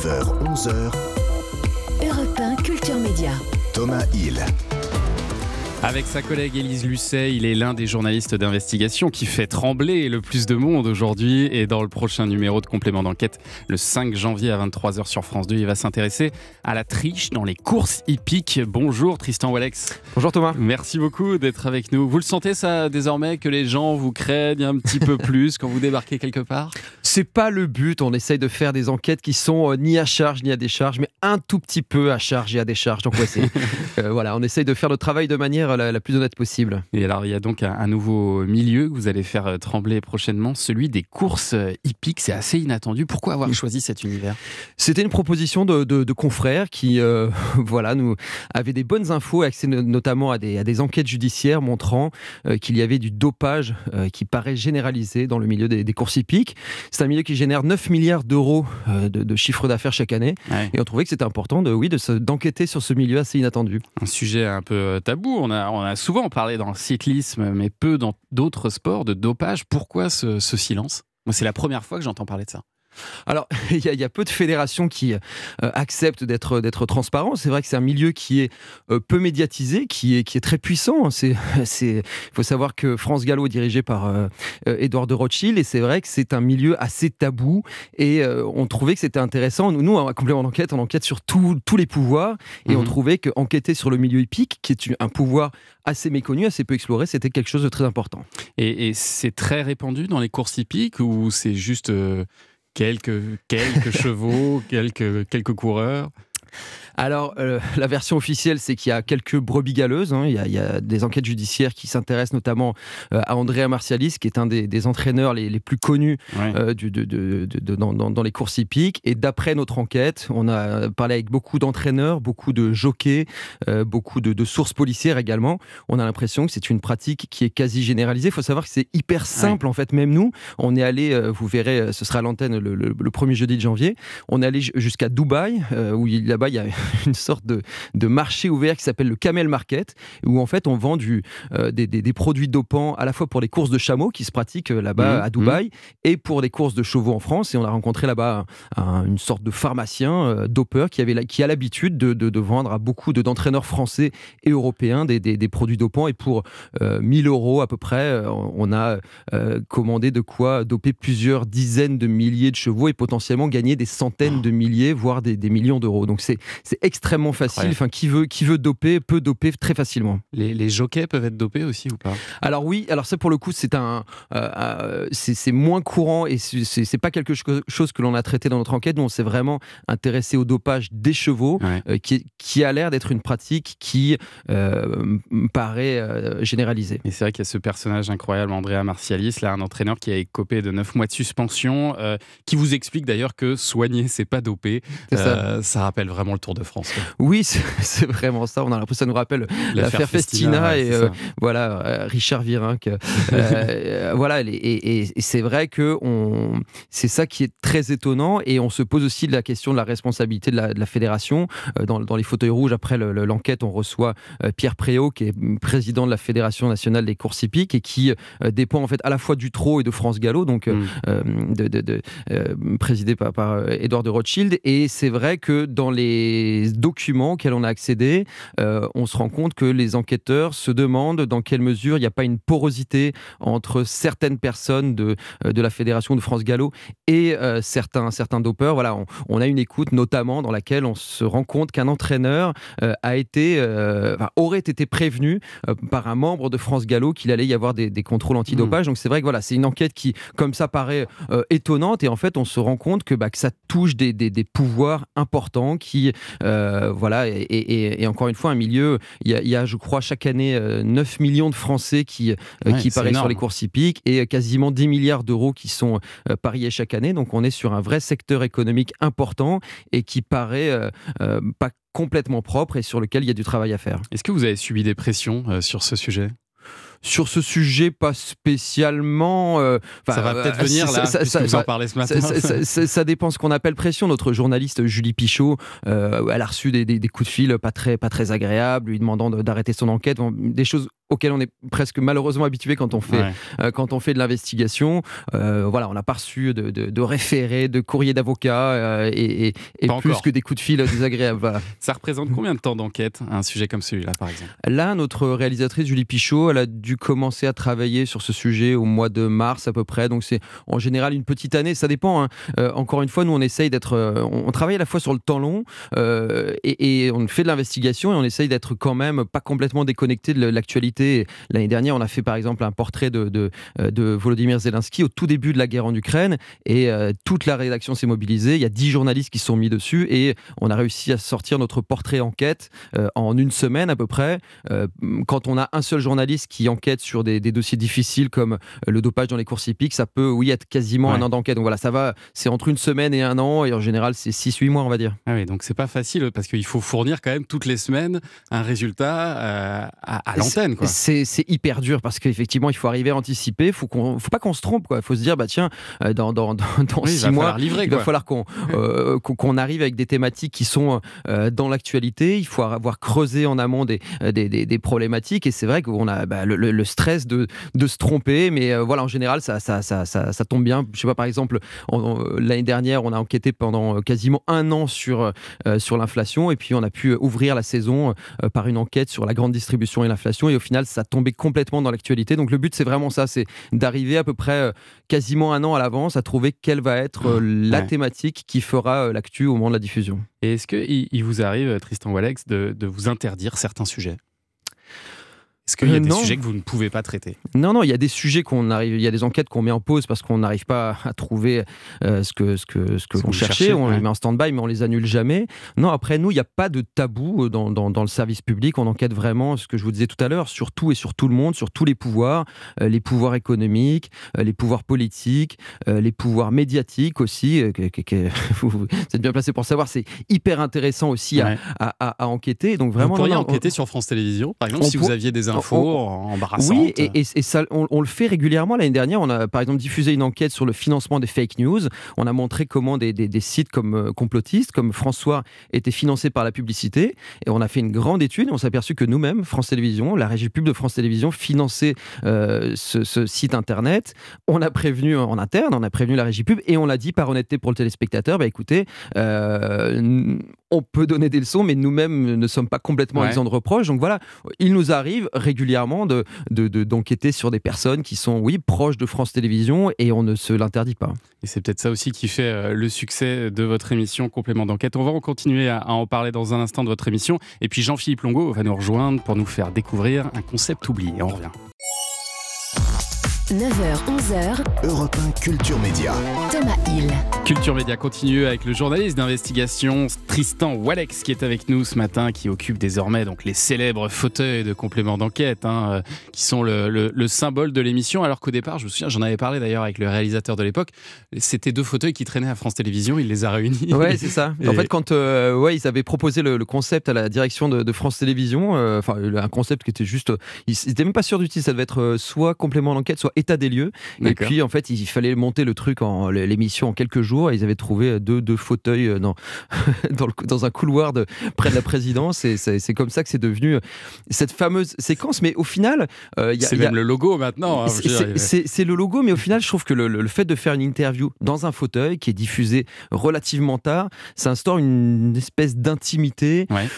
9h, 11h. Europe 1 Culture Média. Thomas Hill. Avec sa collègue Élise Lucet, il est l'un des journalistes d'investigation qui fait trembler le plus de monde aujourd'hui. Et dans le prochain numéro de complément d'enquête, le 5 janvier à 23h sur France 2, il va s'intéresser à la triche dans les courses hippiques. Bonjour Tristan Walex. Bonjour Thomas. Merci beaucoup d'être avec nous. Vous le sentez ça désormais que les gens vous craignent un petit peu plus quand vous débarquez quelque part? C'est pas le but. On essaye de faire des enquêtes qui sont euh, ni à charge ni à décharge, mais un tout petit peu à charge et à décharge. Donc ouais, euh, voilà, on essaye de faire le travail de manière la, la plus honnête possible. Et alors, il y a donc un, un nouveau milieu que vous allez faire euh, trembler prochainement, celui des courses euh, hippiques. C'est assez inattendu. Pourquoi avoir choisi cet univers? C'était une proposition de, de- de confrères qui, euh, voilà, nous avaient des bonnes infos, accès no- notamment à des, à des enquêtes judiciaires montrant euh, qu'il y avait du dopage euh, qui paraît généralisé dans le milieu des, des courses hippiques. C'est un milieu qui génère 9 milliards d'euros de, de chiffre d'affaires chaque année. Ouais. Et on trouvait que c'était important de, oui, de d'enquêter sur ce milieu assez inattendu. Un sujet un peu tabou. On a, on a souvent parlé dans le cyclisme, mais peu dans d'autres sports de dopage. Pourquoi ce, ce silence? Moi, c'est la première fois que j'entends parler de ça. Alors, il y, a- il y a peu de fédérations qui euh, acceptent d'être d'être transparents. C'est vrai que c'est un milieu qui est euh, peu médiatisé, qui est qui est très puissant. C'est c'est il faut savoir que France Gallo est dirigé par euh, Édouard de Rothschild et c'est vrai que c'est un milieu assez tabou et euh, on trouvait que c'était intéressant. Nous, en complément d'enquête, on enquête sur tout- tous les pouvoirs et on Mhm. trouvait que enquêter sur le milieu hippique, qui est un pouvoir assez méconnu, assez peu exploré, c'était quelque chose de très important. Et, et c'est très répandu dans les courses hippiques ou c'est juste quelques, quelques chevaux, quelques, quelques coureurs Alors, euh, la version officielle, c'est qu'il y a quelques brebis galeuses. hein. Il, y a, il y a des enquêtes judiciaires qui s'intéressent notamment euh, à Andrea Marcialis, qui est un des, des entraîneurs les, les plus connus Ouais. euh, du- de- de- de- dans, dans- les courses hippiques. Et d'après notre enquête, on a parlé avec beaucoup d'entraîneurs, beaucoup de jockeys, euh, beaucoup de, de sources policières également. On a l'impression que c'est une pratique qui est quasi généralisée. Il faut savoir que c'est hyper simple, en fait. Même nous, on est allé, euh, vous verrez, euh, ce sera à l'antenne le, le- le premier jeudi de janvier. On est allé ju- jusqu'à Dubaï, euh, où il- là-bas, il y a une sorte de, de marché ouvert qui s'appelle le Camel Market, où en fait, on vend du, euh, des, des- des produits dopants à la fois pour les courses de chameaux qui se pratiquent euh, là-bas Mhm, à Dubaï et pour des courses de chevaux en France. Et on a rencontré là-bas un- une sorte de pharmacien euh, dopeur qui, avait, la- qui a l'habitude de, de- de vendre à beaucoup de- d'entraîneurs français et européens des, produits dopants. Et pour euh, 1000 euros à peu près, on a commandé de quoi doper plusieurs dizaines de milliers de chevaux et potentiellement gagner des centaines de milliers, voire des, des millions d'euros. Donc c'est extrêmement facile. Enfin, qui veut, qui veut doper peut doper très facilement. Les, les jockeys peuvent être dopés aussi ou pas? Alors oui, alors ça pour le coup c'est un, euh, euh, c'est moins courant et c'est- pas quelque cho- chose que l'on a traité dans notre enquête. Nous on s'est vraiment intéressé au dopage des chevaux, Ouais. euh, qui, qui a l'air d'être une pratique qui euh, paraît généralisée. Et c'est vrai qu'il y a ce personnage incroyable, Andrea Marcialis, là, un entraîneur qui a écopé de 9 mois de suspension, qui vous explique d'ailleurs que soigner, c'est pas doper. Ça rappelle vraiment le Tour de France. quoi. Oui, c'est vraiment ça. On a l'impression que ça nous rappelle l'affaire Festina, ouais, et euh, voilà euh, Richard Virenque. Euh, voilà, et, et- et c'est vrai que on, c'est ça qui est très étonnant et on se pose aussi la question de la responsabilité de la, de la fédération. Dans, dans les fauteuils rouges, après le- le- l'enquête, on reçoit Pierre Préau, qui est président de la fédération nationale des courses hippiques et qui dépend en fait à la fois du Trot et de France Gallo, donc Mm. euh, de, de- de- présidé par, par Édouard de Rothschild. Et c'est vrai que dans les documents auxquels on a accédé, euh, on se rend compte que les enquêteurs se demandent dans quelle mesure il n'y a pas une porosité entre certaines personnes de, euh, de la fédération de France Gallo et euh, certains, certains dopeurs. Voilà, on, on a une écoute notamment dans laquelle on se rend compte qu'un entraîneur euh, a été, enfin, aurait été prévenu par un membre de France Gallo qu'il allait y avoir des, des contrôles antidopage. Donc c'est vrai que voilà, c'est une enquête qui, comme ça, paraît étonnante et en fait, on se rend compte que, bah, que ça touche des, des- des pouvoirs importants qui, euh, voilà, et, et- et encore une fois, un milieu, il y a, il y a, je crois, chaque année euh, 9 millions de Français qui, euh, Ouais, qui parient sur les courses hippiques et quasiment 10 milliards d'euros qui sont euh, pariés chaque année. Donc on est sur un vrai secteur économique important et qui paraît euh, euh, pas complètement propre et sur lequel il y a du travail à faire. Est-ce que vous avez subi des pressions euh, sur ce sujet? Sur ce sujet, pas spécialement. euh, Ça va euh, peut-être venir ça- là, ça- puisque ça- vous en ça- parlez ce ça, matin. ça- ça- ça- ça dépend ce qu'on appelle pression. Notre journaliste Julie Pichot, euh, elle a reçu des, des- des coups de fil pas très, pas très agréables, lui demandant de- d'arrêter son enquête. Des choses auquel on est presque malheureusement habitué quand on fait, quand on fait de l'investigation. voilà, on n'a pas reçu de, de, de référés, de courriers d'avocats et, plus que des coups de fil désagréables. Ça représente combien de temps d'enquête, un sujet comme celui-là, par exemple? Là, notre réalisatrice Julie Pichot, elle a dû commencer à travailler sur ce sujet au mois de mars à peu près. Donc c'est en général une petite année. Ça dépend. Hein. encore une fois, nous on essaye d'être, on travaille à la fois sur le temps long et, et, on fait de l'investigation et on essaye d'être quand même pas complètement déconnecté de l'actualité. L'année dernière, on a fait par exemple un portrait de, de, de, Volodymyr Zelensky au tout début de la guerre en Ukraine et toute la rédaction s'est mobilisée. Il y a dix journalistes qui sont mis dessus et on a réussi à sortir notre portrait enquête en une semaine à peu près. quand on a un seul journaliste qui enquête sur des, dossiers difficiles comme le dopage dans les courses hippiques, ça peut, oui, être quasiment un an d'enquête. Donc voilà, ça va, c'est entre une semaine et un an et en général, c'est 6-8 mois, on va dire. Ah oui, donc c'est pas facile parce qu'il faut fournir quand même toutes les semaines un résultat euh, à, l'antenne. C'est hyper dur parce qu'effectivement, il faut arriver à anticiper. Il faut, faut pas qu'on se trompe. Il faut se dire, bah tiens, euh, dans, dans, dans, six mois, il va falloir euh, qu'on qu'on arrive avec des thématiques qui sont dans l'actualité. Il faut avoir creusé en amont des, des, des, problématiques. Et c'est vrai qu'on a bah, le, stress de, de se tromper. Mais voilà, en général, ça, ça, ça, ça, tombe bien. Je sais pas, par exemple, l'année dernière, on a enquêté pendant quasiment un an sur, sur l'inflation. Et puis, on a pu ouvrir la saison par une enquête sur la grande distribution et l'inflation. Et au final, ça tombait complètement dans l'actualité. Donc le but, c'est vraiment ça, c'est d'arriver à peu près euh, quasiment un an à l'avance à trouver quelle va être euh, la thématique qui fera euh, l'actu au moment de la diffusion. Et est-ce qu'il il vous arrive, Tristan Walex, de, de vous interdire certains sujets? Est-ce qu'il y a euh, des sujets que vous ne pouvez pas traiter Non, non, il y a des sujets qu'on arrive, il y a des enquêtes qu'on met en pause parce qu'on n'arrive pas à trouver euh, ce que ce que ce que l'on cherchait. On les met en stand-by, mais on les annule jamais. Non, après nous, il n'y a pas de tabou euh, dans, dans, le service public. On enquête vraiment, ce que je vous disais tout à l'heure, sur tout et sur tout le monde, sur tous les pouvoirs, les pouvoirs économiques, les pouvoirs politiques, les pouvoirs médiatiques aussi. vous êtes bien placé pour savoir, c'est hyper intéressant aussi à, à, enquêter. Donc vraiment, vous pourriez enquêter sur France Télévisions, par exemple, si vous aviez des oui, et, ça, on, le fait régulièrement. L'année dernière, on a par exemple diffusé une enquête sur le financement des fake news. On a montré comment des, sites comme euh, complotistes, comme François, étaient financés par la publicité. Et on a fait une grande étude et on s'est aperçu que nous-mêmes, France Télévisions, la régie pub de France Télévisions, finançait euh, ce, site internet. On a prévenu en interne, on a prévenu la régie pub et on l'a dit par honnêteté pour le téléspectateur bah écoutez, euh, on peut donner des leçons, mais nous-mêmes ne sommes pas complètement exempts de reproches. Donc voilà, il nous arrive régulièrement de, d'enquêter sur des personnes qui sont, oui, proches de France Télévisions et on ne se l'interdit pas. Et c'est peut-être ça aussi qui fait euh, le succès de votre émission Complément d'enquête. On va continuer à, en parler dans un instant de votre émission. Et puis Jean-Philippe Longo va nous rejoindre pour nous faire découvrir un concept oublié. On revient. 9h-11h. Europe 1 Culture Média. Thomas Hill. Culture Média continue avec le journaliste d'investigation Tristan Walex qui est avec nous ce matin, qui occupe désormais donc les célèbres fauteuils de complément d'enquête, hein, euh, qui sont le, symbole de l'émission. Alors qu'au départ, je me souviens, j'en avais parlé d'ailleurs avec le réalisateur de l'époque, c'était deux fauteuils qui traînaient à France Télévisions, il les a réunis. Ouais, c'est ça. En fait, quand euh, ouais, ils avaient proposé le, concept à la direction de, France Télévisions, euh, enfin un concept qui était juste, ils n'étaient même pas sûrs du titre, ça devait être soit complément d'enquête, soit état des lieux. Et puis en fait, il fallait monter le truc en l'émission en quelques jours. Ils avaient trouvé deux, deux fauteuils euh, dans, dans, dans, un couloir de, près de la présidence. Et c'est comme ça que c'est devenu euh, cette fameuse séquence. Mais au final, euh, c'est même le logo maintenant. Hein, c'est le logo, mais au final, je trouve que le, le, fait de faire une interview dans un fauteuil qui est diffusé relativement tard, ça instaure une espèce d'intimité. Ouais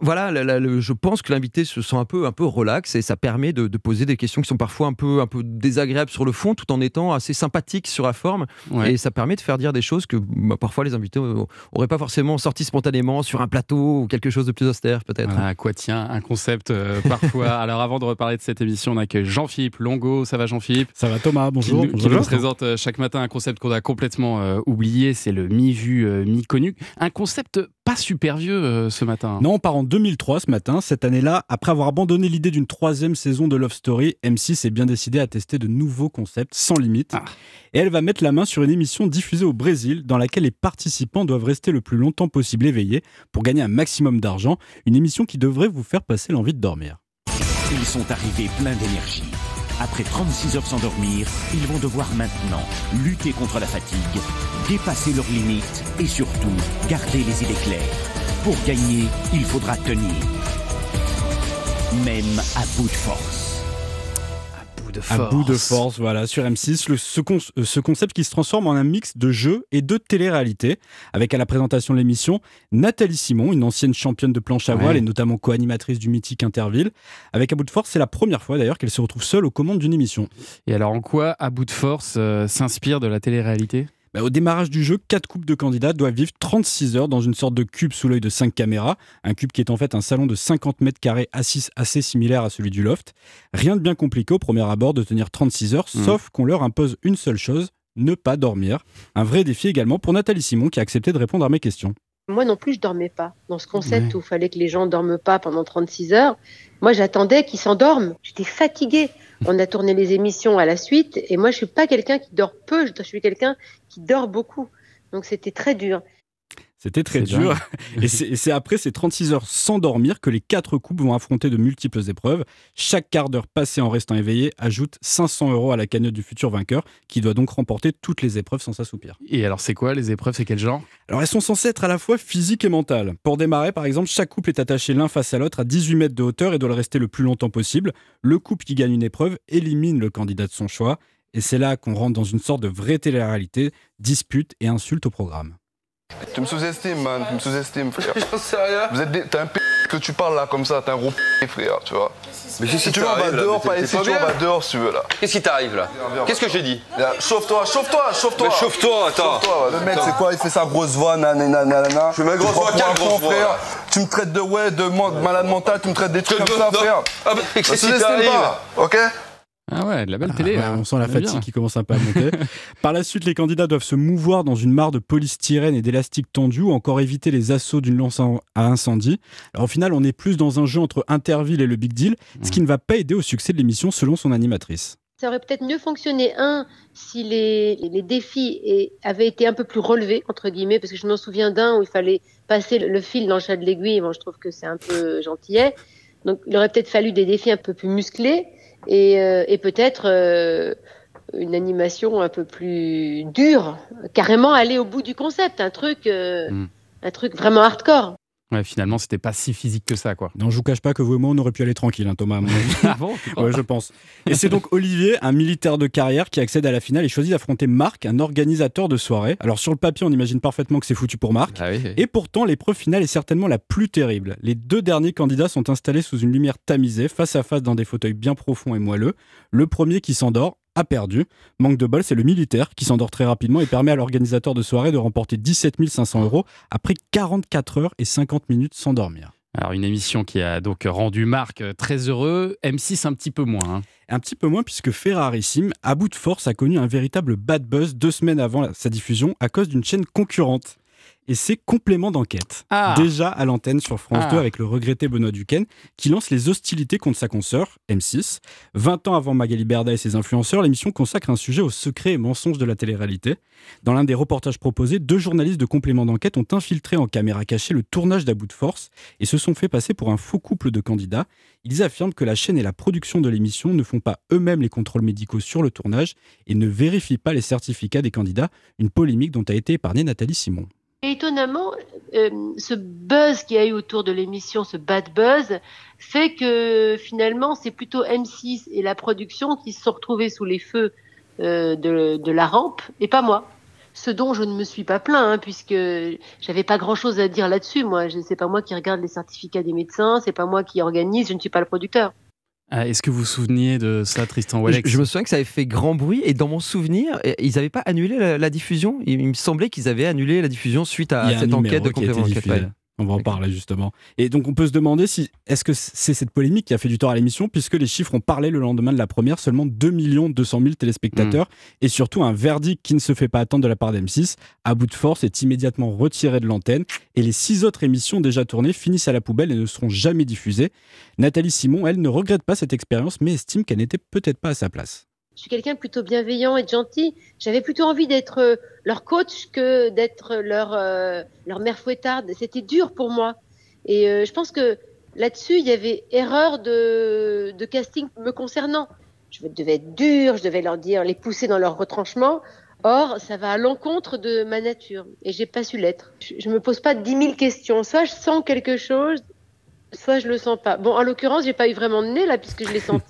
voilà, je pense que l'invité se sent un peu, un peu relax et ça permet de, poser des questions qui sont parfois un peu, un peu désagréables sur le fond, tout en étant assez sympathique sur la forme. Et ça permet de faire dire des choses que bah, parfois les invités n'auraient pas forcément sorti spontanément sur un plateau ou quelque chose de plus austère, peut-être. À quoi tient un concept euh, parfois Alors, avant de reparler de cette émission, on accueille Jean-Philippe Longo. Ça va, Jean-Philippe? Ça va, Thomas. Bonjour. Qui, nous présente euh, chaque matin un concept qu'on a complètement euh, oublié. C'est le mi-vu, mi-connu. Un concept pas super vieux ce matin. Non, on part en 2003 ce matin. Cette année-là, après avoir abandonné l'idée d'une troisième saison de Love Story, M6 est bien décidé à tester de nouveaux concepts sans limite. Ah. Et elle va mettre la main sur une émission diffusée au Brésil dans laquelle les participants doivent rester le plus longtemps possible éveillés pour gagner un maximum d'argent. Une émission qui devrait vous faire passer l'envie de dormir. Ils sont arrivés pleins d'énergie. Après 36 heures sans dormir, ils vont devoir maintenant lutter contre la fatigue, dépasser leurs limites et surtout garder les idées claires. Pour gagner, il faudra tenir. même à bout de force à bout de force, voilà, sur M6. Le, euh, ce, concept qui se transforme en un mix de jeux et de télé-réalité, avec à la présentation de l'émission Nathalie Simon, une ancienne championne de planche à voile et notamment co-animatrice du mythique Interville. Avec à bout de force, c'est la première fois d'ailleurs qu'elle se retrouve seule aux commandes d'une émission. Et alors en quoi à bout de force euh, s'inspire de la télé-réalité? Bah, au démarrage du jeu, quatre couples de candidats doivent vivre 36 heures dans une sorte de cube sous l'œil de 5 caméras. Un cube qui est en fait un salon de 50 mètres carrés assez similaire à celui du loft. Rien de bien compliqué au premier abord de tenir 36 heures, mmh. sauf qu'on leur impose une seule chose, ne pas dormir. Un vrai défi également pour Nathalie Simon qui a accepté de répondre à mes questions. Moi non plus, je dormais pas. Dans ce concept où il fallait que les gens dorment pas pendant 36 heures, moi j'attendais qu'ils s'endorment. J'étais fatiguée. On a tourné les émissions à la suite et moi je suis pas quelqu'un qui dort peu, je suis quelqu'un qui dort beaucoup. Donc c'était très dur. C'était très dur. Et c'est après ces 36 heures sans dormir que les quatre couples vont affronter de multiples épreuves. Chaque quart d'heure passé en restant éveillé ajoute 500 euros à la cagnotte du futur vainqueur, qui doit donc remporter toutes les épreuves sans s'assoupir. Et alors, c'est quoi les épreuves? C'est quel genre? Alors, elles sont censées être à la fois physiques et mentales. Pour démarrer, par exemple, chaque couple est attaché l'un face à l'autre à 18 mètres de hauteur et doit le rester le plus longtemps possible. Le couple qui gagne une épreuve élimine le candidat de son choix. Et c'est là qu'on rentre dans une sorte de vraie télé-réalité, dispute et insulte au programme. Tu me sous-estimes, man, tu me sous-estimes, frère. J'en sais rien. Vous êtes T'es un p que tu parles là comme ça, t'es un gros p frère, tu vois. Mais si, tu veux, on va dehors, pas ici, tu vas dehors si tu veux là. Qu'est-ce qui t'arrive là Qu'est-ce que j'ai dit Chauffe-toi, chauffe-toi, chauffe-toi. chauffe-toi, attends. Le mec, c'est quoi? Il fait sa grosse voix, nanana. Je fais ma grosse voix, quelle grosse voix Tu me traites de ouais, de malade mental, tu me traites des trucs comme ça, frère. Ah bah, qu'est-ce qui t'arrive Ok ah ouais, de la belle télé. Ah, hein. on sent la fatigue qui commence un peu à monter. Par la suite, les candidats doivent se mouvoir dans une mare de polystyrène et d'élastique tendu ou encore éviter les assauts d'une lance à incendie. Alors au final, on est plus dans un jeu entre Interville et le Big Deal, ce qui ne va pas aider au succès de l'émission selon son animatrice. Ça aurait peut-être mieux fonctionné, un, si les, les défis avaient été un peu plus relevés, entre guillemets, parce que je m'en souviens d'un où il fallait passer le, fil dans le chat de l'aiguille. Bon, je trouve que c'est un peu gentillet. Donc, il aurait peut-être fallu des défis un peu plus musclés et, euh, et peut-être euh, une animation un peu plus dure, carrément aller au bout du concept, un truc, euh, mm. un truc vraiment hardcore. Ouais, finalement, c'était pas si physique que ça, quoi. Non, je vous cache pas que vous et moi, on aurait pu aller tranquille, hein, Thomas. ah bon Ouais, je pense. Et c'est donc Olivier, un militaire de carrière, qui accède à la finale et choisit d'affronter Marc, un organisateur de soirée. Alors, sur le papier, on imagine parfaitement que c'est foutu pour Marc. Ah et pourtant, l'épreuve finale est certainement la plus terrible. Les deux derniers candidats sont installés sous une lumière tamisée, face à face dans des fauteuils bien profonds et moelleux. Le premier qui s'endort a perdu. Manque de bol, c'est le militaire qui s'endort très rapidement et permet à l'organisateur de soirée de remporter 17 500 euros après 44 heures et 50 minutes sans dormir. Alors une émission qui a donc rendu Marc très heureux, M6 un petit peu moins. Hein. Un petit peu moins puisque Ferrarissime, à bout de force, a connu un véritable bad buzz deux semaines avant sa diffusion à cause d'une chaîne concurrente et c'est complément d'enquête. Ah. Déjà à l'antenne sur France 2 ah. avec le regretté Benoît Duquesne, qui lance les hostilités contre sa consoeur, M6. 20 ans avant Magali Berda et ses influenceurs, l'émission consacre un sujet aux secrets et mensonges de la télé-réalité. Dans l'un des reportages proposés, deux journalistes de complément d'enquête ont infiltré en caméra cachée le tournage d'À bout de force et se sont fait passer pour un faux couple de candidats. Ils affirment que la chaîne et la production de l'émission ne font pas eux-mêmes les contrôles médicaux sur le tournage et ne vérifient pas les certificats des candidats, une polémique dont a été épargnée Nathalie Simon étonnamment, euh, ce buzz qu'il y a eu autour de l'émission, ce bad buzz, fait que finalement, c'est plutôt M6 et la production qui se sont retrouvés sous les feux euh, de, la rampe, et pas moi. Ce dont je ne me suis pas plaint, hein, puisque j'avais pas grand-chose à dire là-dessus. Moi, c'est pas moi qui regarde les certificats des médecins, c'est pas moi qui organise, je ne suis pas le producteur. Ah, est-ce que vous vous souveniez de ça, Tristan Wallex je, me souviens que ça avait fait grand bruit et dans mon souvenir, ils n'avaient pas annulé la, diffusion. Il, me semblait qu'ils avaient annulé la diffusion suite à cette enquête de complément d'enquête. On va en parler justement. Et donc on peut se demander si est-ce que c'est cette polémique qui a fait du tort à l'émission puisque les chiffres ont parlé le lendemain de la première, seulement 2 200 000 téléspectateurs mm. et surtout un verdict qui ne se fait pas attendre de la part d'M6 à bout de force est immédiatement retiré de l'antenne et les six autres émissions déjà tournées finissent à la poubelle et ne seront jamais diffusées. Nathalie Simon, elle ne regrette pas cette expérience mais estime qu'elle n'était peut-être pas à sa place je suis quelqu'un plutôt bienveillant et gentil. J'avais plutôt envie d'être euh, leur coach que d'être leur, euh, leur mère fouettarde. C'était dur pour moi. Et euh, je pense que là-dessus, il y avait erreur de, casting me concernant. Je devais être dur, je devais leur dire, les pousser dans leur retranchement. Or, ça va à l'encontre de ma nature. Et j'ai pas su l'être. Je, je me pose pas dix mille questions. Soit je sens quelque chose soit je le sens pas. Bon, en l'occurrence, j'ai pas eu vraiment de nez là puisque je l'ai senti.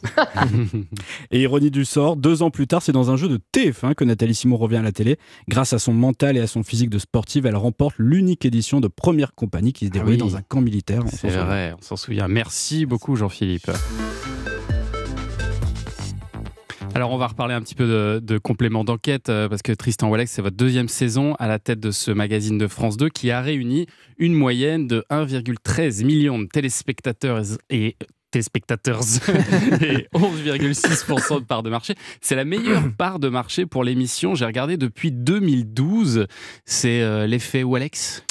et ironie du sort, deux ans plus tard, c'est dans un jeu de TF1 que Nathalie Simon revient à la télé. Grâce à son mental et à son physique de sportive, elle remporte l'unique édition de Première Compagnie qui se déroule ah dans un camp militaire. C'est vrai, on s'en souvient. Merci beaucoup Jean-Philippe. Alors on va reparler un petit peu de, de complément d'enquête euh, parce que Tristan Wallex, c'est votre deuxième saison à la tête de ce magazine de France 2 qui a réuni une moyenne de 1,13 million de téléspectateurs et téléspectateurs et 11,6% de part de marché. C'est la meilleure part de marché pour l'émission. J'ai regardé depuis 2012. C'est euh, l'effet Wallex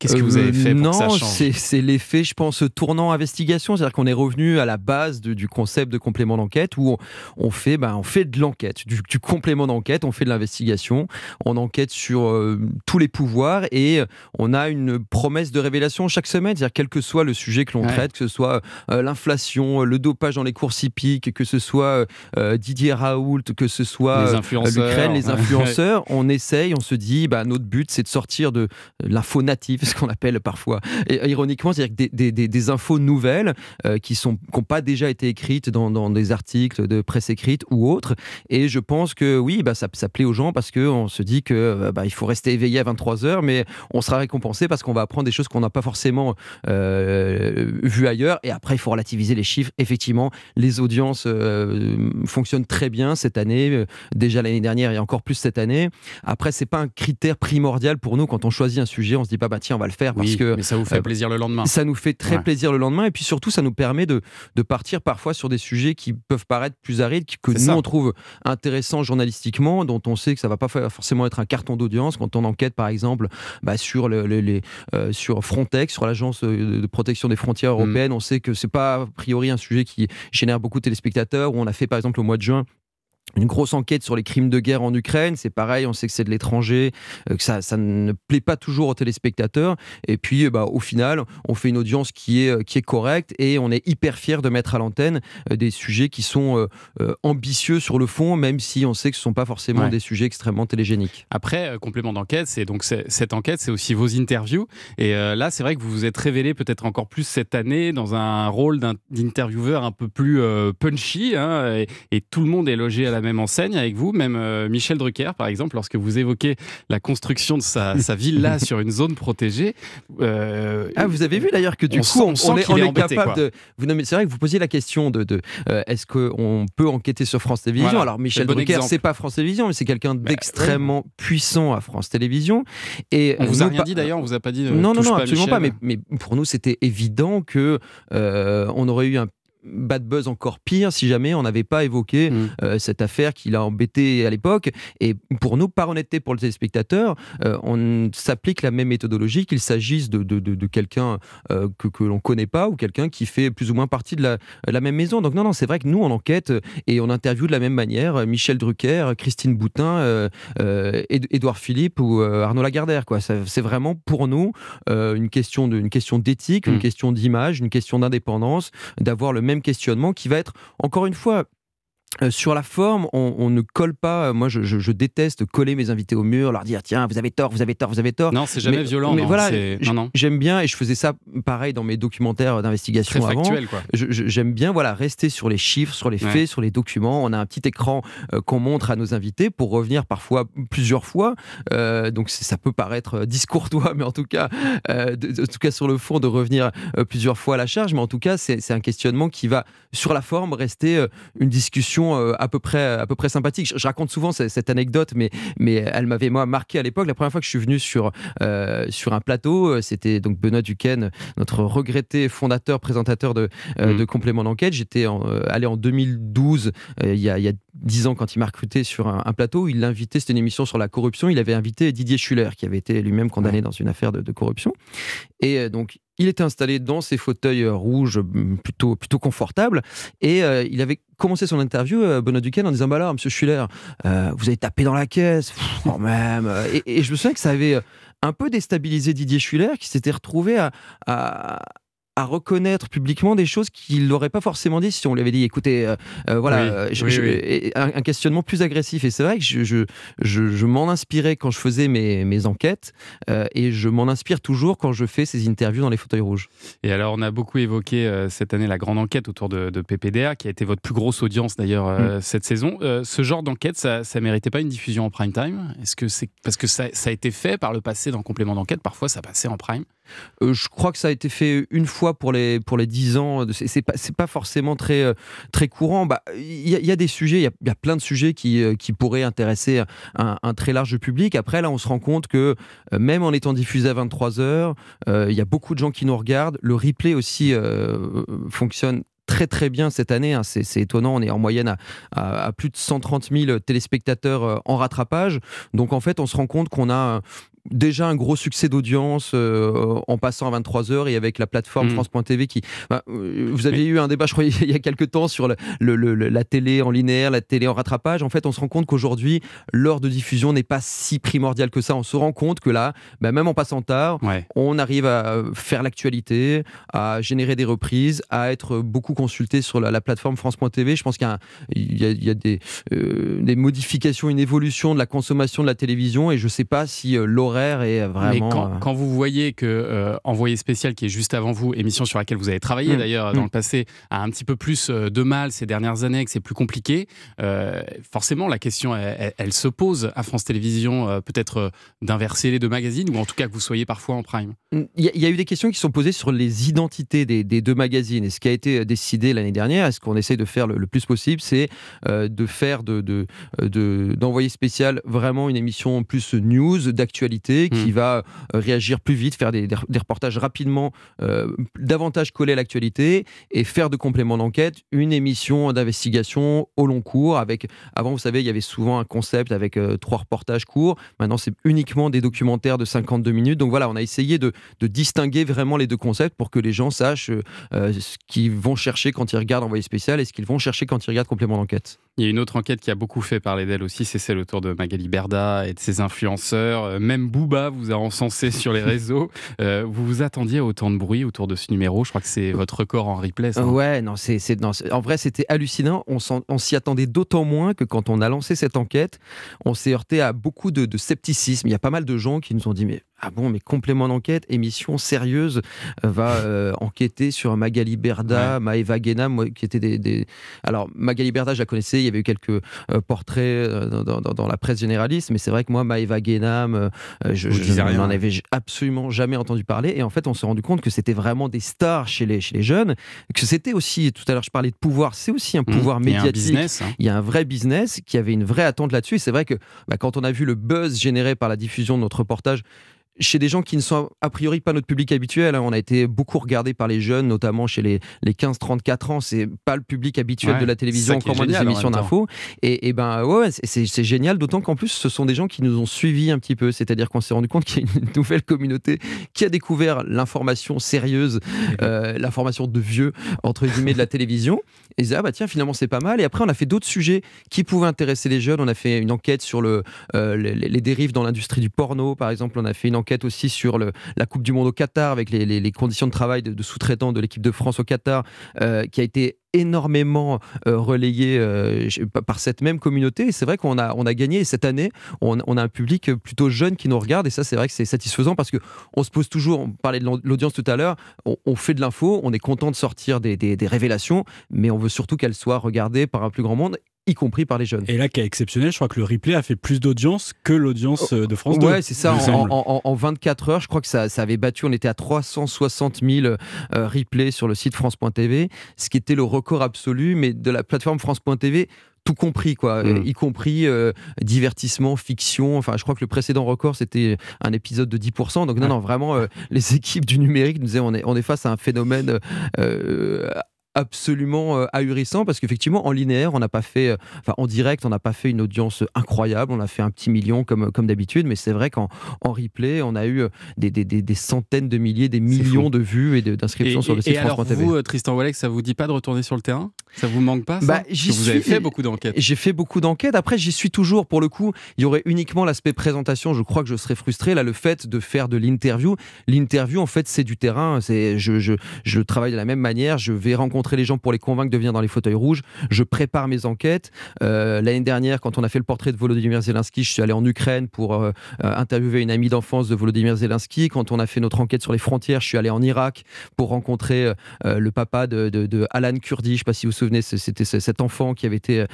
Qu'est-ce que vous avez fait pour non, que ça change c'est, c'est l'effet, je pense, tournant investigation. C'est-à-dire qu'on est revenu à la base du concept de complément d'enquête où on, fait, ben, on fait de l'enquête, du, complément d'enquête, on fait de l'investigation, on enquête sur euh, tous les pouvoirs et on a une promesse de révélation chaque semaine. C'est-à-dire quel que soit le sujet que l'on traite, que ce soit euh, l'inflation, le dopage dans les courses hippiques, que ce soit euh, Didier Raoult, que ce soit l'Ukraine, les influenceurs, on essaye, on se dit, ben, notre but c'est de sortir de l'info native ce qu'on appelle parfois. Et, ironiquement, c'est-à-dire des, des, infos nouvelles euh, qui n'ont pas déjà été écrites dans, des articles de presse écrite ou autres. Et je pense que oui, bah, ça, plaît aux gens parce qu'on se dit que euh, bah, il faut rester éveillé à 23h, mais on sera récompensé parce qu'on va apprendre des choses qu'on n'a pas forcément euh, vues ailleurs. Et après, il faut relativiser les chiffres. Effectivement, les audiences euh, fonctionnent très bien cette année, déjà l'année dernière et encore plus cette année. Après, c'est pas un critère primordial pour nous quand on choisit un sujet. On se dit pas, bah tiens, va le faire parce que. Mais ça vous fait euh, plaisir le lendemain. Ça nous fait très plaisir le lendemain et puis surtout, ça nous permet de, de partir parfois sur des sujets qui peuvent paraître plus arides, que nous on trouve intéressants journalistiquement, dont on sait que ça va pas forcément être un carton d'audience quand on enquête par exemple bah, sur, le, les, euh, sur Frontex, sur l'agence de protection des frontières mm. européennes. On sait que c'est pas a priori un sujet qui génère beaucoup de téléspectateurs. Où on a fait par exemple au mois de juin une grosse enquête sur les crimes de guerre en Ukraine. C'est pareil, on sait que c'est de l'étranger, euh, que ça, ça, ne plaît pas toujours aux téléspectateurs. Et puis, euh, bah, au final, on fait une audience qui est, euh, qui est correcte et on est hyper fier de mettre à l'antenne des sujets qui sont ambitieux sur le fond, même si on sait que ce ne sont pas forcément des sujets extrêmement télégéniques. Après, complément d'enquête, c'est donc cette enquête, c'est aussi vos interviews. Et là, c'est vrai que vous vous êtes révélé peut-être encore plus cette année dans un rôle d'intervieweur un peu plus punchy. Hein, et, et, tout le monde est logé à la même enseigne avec vous, même euh, Michel Drucker, par exemple, lorsque vous évoquez la construction de sa, sa villa sur une zone protégée. Euh, ah, vous avez vu d'ailleurs que du coup, on, est, on est, capable de. C'est vrai que vous posiez la question de, de euh, est-ce qu'on peut enquêter sur France Télévisions Alors, Michel Drucker, c'est pas France Télévisions, mais c'est quelqu'un bah, d'extrêmement puissant à France Télévisions. Et on vous a rien dit d'ailleurs, on vous a pas dit. non, non, non, absolument pas. Mais, mais, pour nous, c'était évident que on aurait eu un bad buzz encore pire si jamais on n'avait pas évoqué mm. euh, cette affaire qui l'a embêté à l'époque. Et pour nous, par honnêteté pour le téléspectateur, euh, on s'applique la même méthodologie qu'il s'agisse de, de, de, quelqu'un euh, que, que l'on connaît pas ou quelqu'un qui fait plus ou moins partie de la, la même maison. Donc non, non, c'est vrai que nous, on enquête et on interviewe de la même manière Michel Drucker, Christine Boutin, Édouard Philippe ou Arnaud Lagardère. Quoi. C'est vraiment pour nous une question d'éthique, une mm. question d'image, une question d'indépendance, d'avoir le même même questionnement qui va être, encore une fois, euh, sur la forme, on, ne colle pas. Euh, moi, je, déteste coller mes invités au mur, leur dire tiens, vous avez tort, vous avez tort, vous avez tort. Non, c'est jamais violent. Mais voilà, j'aime bien et je faisais ça pareil dans mes documentaires d'investigation avant. J'aime bien voilà rester sur les chiffres, sur les faits, sur les documents. On a un petit écran euh, qu'on montre à nos invités pour revenir parfois plusieurs fois. donc ça peut paraître discourtois, mais en tout cas, en tout cas sur le fond, de revenir plusieurs fois à la charge. Mais en tout cas, c'est un questionnement qui va sur la forme rester une discussion euh, à peu près, à peu près sympathique. Je, raconte souvent cette, anecdote, mais, mais elle m'avait moi marqué à l'époque. La première fois que je suis venu sur, euh, sur un plateau, euh, c'était donc Benoît Duquesne, notre regretté fondateur, présentateur de, mmh. de complément d'enquête. J'étais allé en 2012, il y a, y a 10 ans, quand il m'a recruté sur un, plateau, il l'invitait, c'était une émission sur la corruption. Il avait invité Didier Schuller, qui avait été lui-même condamné dans une affaire de, de corruption. Et donc, il était installé dans ses fauteuils rouges plutôt, plutôt confortables et euh, il avait commencé son interview, euh, Benoît Duquesne, en disant Bah là, monsieur Schuller, vous avez tapé dans la caisse, quand même. Et, je me souviens que ça avait un peu déstabilisé Didier Schuller qui s'était retrouvé à, à reconnaître publiquement des choses qu'il n'aurait pas forcément dit si on lui avait dit écoutez, voilà, Un, questionnement plus agressif. Et c'est vrai que je, m'en inspirais quand je faisais mes, mes enquêtes et je m'en inspire toujours quand je fais ces interviews dans les fauteuils rouges. Et alors, on a beaucoup évoqué cette année la grande enquête autour de, de PPDA, qui a été votre plus grosse audience d'ailleurs mm. cette saison. ce genre d'enquête, ça, ça méritait pas une diffusion en prime time? Est-ce que c'est parce que ça, ça a été fait par le passé dans complément d'enquête Parfois, ça passait en prime? Euh, je crois que ça a été fait une fois pour les, pour les 10 ans. C'est pas, pas forcément très, euh, très courant. Il bah, y, y, a des sujets, il y, a plein de sujets qui, euh, qui pourraient intéresser un, très large public. Après, là, on se rend compte que même en étant diffusé à 23h, il y a beaucoup de gens qui nous regardent. Le replay aussi fonctionne très très bien cette année. Hein. C'est étonnant, on est en moyenne à, plus de 130 000 téléspectateurs en rattrapage. Donc en fait, on se rend compte qu'on a déjà un gros succès d'audience euh, en passant à 23h et avec la plateforme mm. France.tv qui. Bah, euh, vous aviez eu un débat, je crois, il y a quelques temps sur le, la télé en linéaire, la télé en rattrapage. En fait, on se rend compte qu'aujourd'hui, l'heure de diffusion n'est pas si primordiale que ça. On se rend compte que là, bah, même en passant tard, on arrive à faire l'actualité, à générer des reprises, à être beaucoup consulté sur la, plateforme France.tv. Je pense qu'il y a, y a, des, euh, des modifications, une évolution de la consommation de la télévision et je ne sais pas si l'horaire et vraiment. Mais euh, quand, vous voyez que euh, Envoyé spécial, qui est juste avant vous, émission sur laquelle vous avez travaillé mm. d'ailleurs dans mm. le passé, a un petit peu plus euh, de mal ces dernières années, que c'est plus compliqué, forcément la question elle, se pose à France Télévisions, peut-être d'inverser les deux magazines ou en tout cas que vous soyez parfois en prime. Il y, a eu des questions qui sont posées sur les identités des, deux magazines et ce qui a été décidé l'année dernière, est ce qu'on essaie de faire le, plus possible, c'est de faire de, d'envoyer de, spécial vraiment une émission plus news, d'actualité qui hmm. va euh, réagir plus vite, faire des, reportages rapidement, euh, davantage collés à l'actualité et faire de complément d'enquête une émission d'investigation au long cours. Avec, avant, vous savez, il y avait souvent un concept avec euh, trois reportages courts. Maintenant, c'est uniquement des documentaires de 52 minutes. Donc voilà, on a essayé de, distinguer vraiment les deux concepts pour que les gens sachent ce qu'ils vont chercher quand ils regardent Envoyé spécial et ce qu'ils vont chercher quand ils regardent complément d'enquête. Il y a une autre enquête qui a beaucoup fait parler d'elle aussi, c'est celle autour de Magali Berda et de ses influenceurs. Même Booba vous a encensé sur les réseaux. Euh, vous vous attendiez à autant de bruit autour de ce numéro? Je crois que c'est votre record en replay. Ça, ouais, non, c'est, en vrai, c'était hallucinant. On, on s'y attendait d'autant moins que quand on a lancé cette enquête, on s'est heurté à beaucoup de, de scepticisme. Il y a pas mal de gens qui nous ont dit mais ah bon, mais complément d'enquête, émission sérieuse, euh, va euh, enquêter sur Magali Berda, Maëva Guénam, qui étaient des, Alors, Magali Berda, je la connaissais, il y avait eu quelques euh, portraits dans, la presse généraliste, mais c'est vrai que moi, Maëva Guénam, je, n'en avais absolument jamais entendu parler. Et en fait, on s'est rendu compte que c'était vraiment des stars chez les, chez les jeunes, que c'était aussi, tout à l'heure, je parlais de pouvoir, c'est aussi un mmh. pouvoir médiatique. Il y, a un business, hein. il y a un vrai business qui avait une vraie attente là-dessus. Et c'est vrai que bah, quand on a vu le buzz généré par la diffusion de notre reportage, chez des gens qui ne sont a priori pas notre public habituel. Hein. On a été beaucoup regardé par les jeunes, notamment chez les, les 15-34 ans. C'est pas le public habituel de la télévision, encore moins des émissions d'info. Et, et, ben ouais, c'est génial, d'autant qu'en plus, ce sont des gens qui nous ont suivis un petit peu. C'est-à-dire qu'on s'est rendu compte qu'il y a une nouvelle communauté qui a découvert l'information sérieuse, euh, l'information de vieux, entre guillemets, de la télévision. Et ils ah bah tiens, finalement, c'est pas mal. Et après, on a fait d'autres sujets qui pouvaient intéresser les jeunes. On a fait une enquête sur le, euh, les, les, dérives dans l'industrie du porno, par exemple. On a fait une enquête aussi sur la Coupe du Monde au Qatar, avec les, conditions de travail de, sous-traitants de l'équipe de France au Qatar, euh, qui a été énormément euh, relayé euh, par cette même communauté. Et c'est vrai qu'on a, on a gagné. Et cette année, on, a un public plutôt jeune qui nous regarde. Et ça, c'est vrai que c'est satisfaisant parce que on se pose toujours, on parlait de l'audience tout à l'heure, on, fait de l'info, on est content de sortir des, des révélations, mais on veut surtout qu'elles soient regardées par un plus grand monde y compris par les jeunes. Et là, qui est exceptionnel, je crois que le replay a fait plus d'audience que l'audience euh, de France 2. Ouais, c'est ça. En, 24 heures, je crois que ça, ça, avait battu, on était à 360 000 euh, replays sur le site France.tv, ce qui était le record absolu, mais de la plateforme France.tv tout compris, quoi, mm. y compris euh, divertissement, fiction. Enfin, je crois que le précédent record, c'était un épisode de 10%. Donc, non, non, vraiment, les équipes du numérique nous disaient on est, on est face à un phénomène absolument euh, ahurissant parce qu'effectivement en linéaire on n'a pas fait euh, enfin en direct on n'a pas fait une audience incroyable on a fait un petit million comme comme d'habitude mais c'est vrai qu'en en replay on a eu euh, des, des, des, centaines de milliers des millions de vues et d'inscriptions sur le site France TV. vous Tristan Walek ça vous dit pas de retourner sur le terrain? Ça vous manque pas ça? Bah, Vous avez fait beaucoup d'enquêtes. J'ai fait beaucoup d'enquêtes. Après, j'y suis toujours. Pour le coup, il y aurait uniquement l'aspect présentation. Je crois que je serais frustré. Là, le fait de faire de l'interview, l'interview, en fait, c'est du terrain. C'est, je, je, je travaille de la même manière. Je vais rencontrer les gens pour les convaincre de venir dans les fauteuils rouges. Je prépare mes enquêtes. Euh, l'année dernière, quand on a fait le portrait de Volodymyr Zelensky, je suis allé en Ukraine pour euh, euh, interviewer une amie d'enfance de Volodymyr Zelensky. Quand on a fait notre enquête sur les frontières, je suis allé en Irak pour rencontrer le papa de, de, Alan Kurdi. Je ne sais pas si vous vous souvenez, c'était cet enfant qui avait été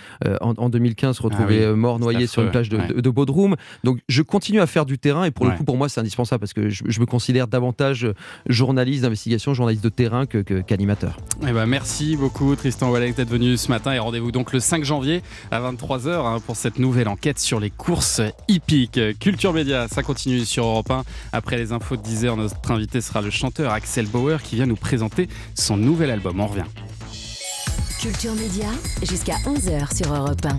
en, 2015 retrouvé ah mort noyé sur une plage de, de, Bodrum. Donc je continue à faire du terrain et pour le coup, pour moi, c'est indispensable parce que je, me considère davantage journaliste d'investigation, journaliste de terrain qu'animateur. Que, eh ben, merci beaucoup Tristan Walek d'être venu ce matin et rendez-vous donc le 5 janvier à 23h hein, pour cette nouvelle enquête sur les courses hippiques. Culture Média, ça continue sur Europe 1. Après les infos de 10h, notre invité sera le chanteur Axel Bauer qui vient nous présenter son nouvel album. On revient. Culture Média jusqu'à 11h sur Europe 1.